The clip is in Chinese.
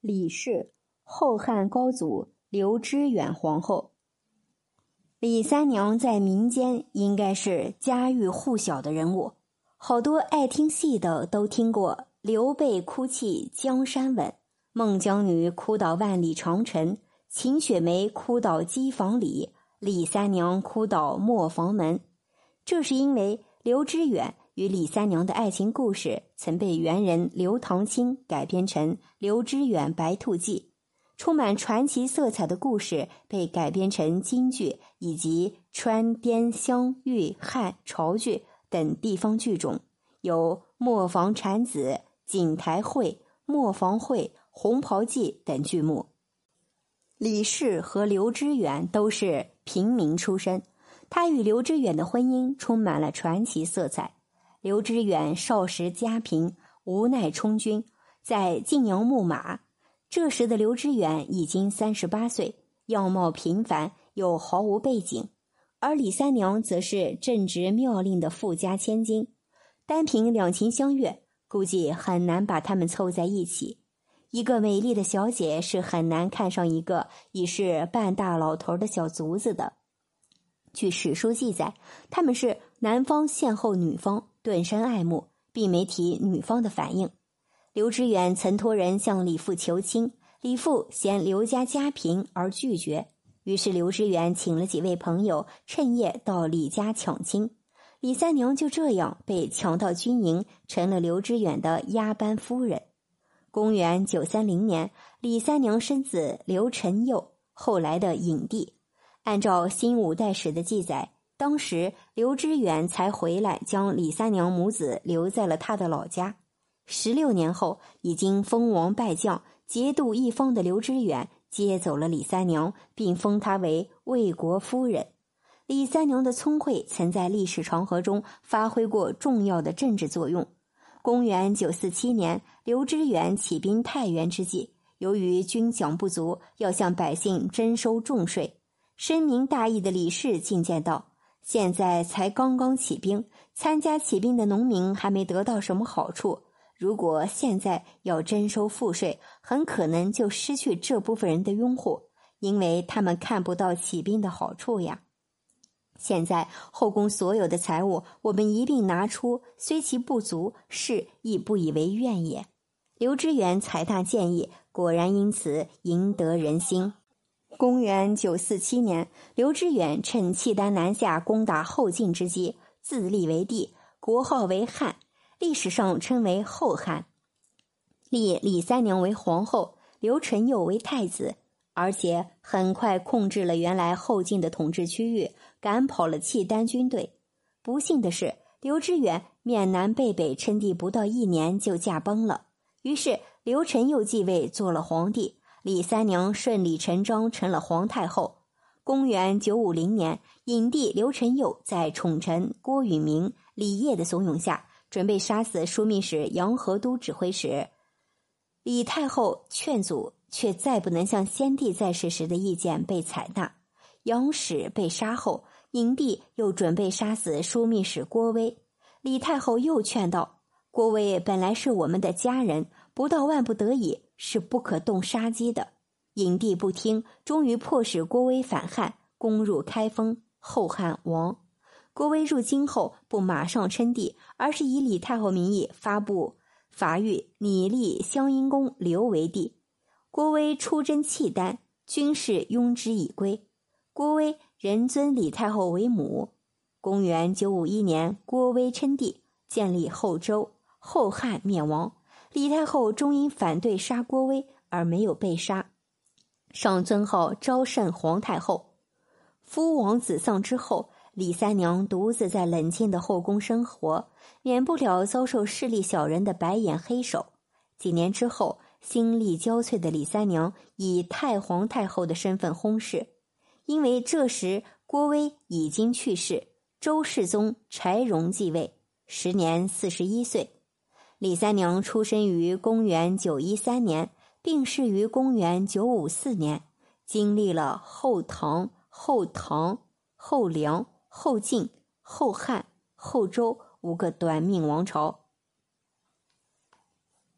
李氏，后汉高祖刘知远皇后。李三娘在民间应该是家喻户晓的人物，好多爱听戏的都听过刘备哭泣江山稳，孟姜女哭倒万里长城，秦雪梅哭倒机房里，李三娘哭倒磨房门。这是因为刘知远与李三娘的爱情故事曾被元人刘唐卿改编成《刘知远白兔记》。充满传奇色彩的故事被改编成京剧以及川滇湘豫汉潮剧等地方剧种，有《磨坊产子》《锦台会》《磨坊会》《红袍记》等剧目。李氏和刘知远都是平民出身，他与刘知远的婚姻充满了传奇色彩。刘知远少时家贫，无奈充军，在晋阳牧马。这时的刘知远已经三十八岁，样貌平凡又毫无背景，而李三娘则是正值妙龄的富家千金，单凭两情相悦，估计很难把他们凑在一起。一个美丽的小姐是很难看上一个已是半大老头的小卒子的。据史书记载，他们是男方邂逅女方，顿生爱慕，并没提女方的反应。刘知远曾托人向李父求亲，李父嫌刘家家贫而拒绝。于是刘知远请了几位朋友，趁夜到李家抢亲。李三娘就这样被抢到军营，成了刘知远的压班夫人。公元九三零年，李三娘生子刘承佑，后来的影帝。按照《新五代史》的记载，当时刘知远才回来，将李三娘母子留在了他的老家。十六年后，已经封王拜将、节度一方的刘知远接走了李三娘，并封她为魏国夫人。李三娘的聪慧曾在历史长河中发挥过重要的政治作用。公元九四七年，刘知远起兵太原之际，由于军饷不足，要向百姓征收重税。深明大义的李氏进谏道：“现在才刚刚起兵，参加起兵的农民还没得到什么好处。”如果现在要征收赋税，很可能就失去这部分人的拥护，因为他们看不到起兵的好处呀。现在后宫所有的财物，我们一并拿出，虽其不足，是亦不以为怨也。刘知远采纳建议，果然因此赢得人心。公元九四七年，刘知远趁契丹南下攻打后晋之机，自立为帝，国号为汉。历史上称为后汉，立李三娘为皇后，刘承佑为太子，而且很快控制了原来后晋的统治区域，赶跑了契丹军队。不幸的是，刘知远面南背北称帝不到一年就驾崩了，于是刘承佑继位做了皇帝，李三娘顺理成章成了皇太后。公元九五零年，影帝刘承佑在宠臣郭允明、李烨的怂恿下。准备杀死枢密使杨和都指挥使李太后劝阻，却再不能像先帝在世时的意见被采纳。杨使被杀后，影帝又准备杀死枢密使郭威。李太后又劝道：“郭威本来是我们的家人，不到万不得已是不可动杀机的。”隐帝不听，终于迫使郭威反汉，攻入开封，后汉亡。郭威入京后，不马上称帝，而是以李太后名义发布法谕，拟立襄阴公刘为帝。郭威出征契丹，军士拥之以归。郭威仍尊李太后为母。公元九五一年，郭威称帝，建立后周，后汉灭亡。李太后终因反对杀郭威而没有被杀，上尊号昭慎皇太后。夫王子丧之后。李三娘独自在冷清的后宫生活，免不了遭受势力小人的白眼黑手。几年之后，心力交瘁的李三娘以太皇太后的身份薨逝，因为这时郭威已经去世，周世宗柴荣继位，时年四十一岁。李三娘出生于公元九一三年，病逝于公元九五四年，经历了后唐、后唐、后梁。后晋、后汉、后周五个短命王朝，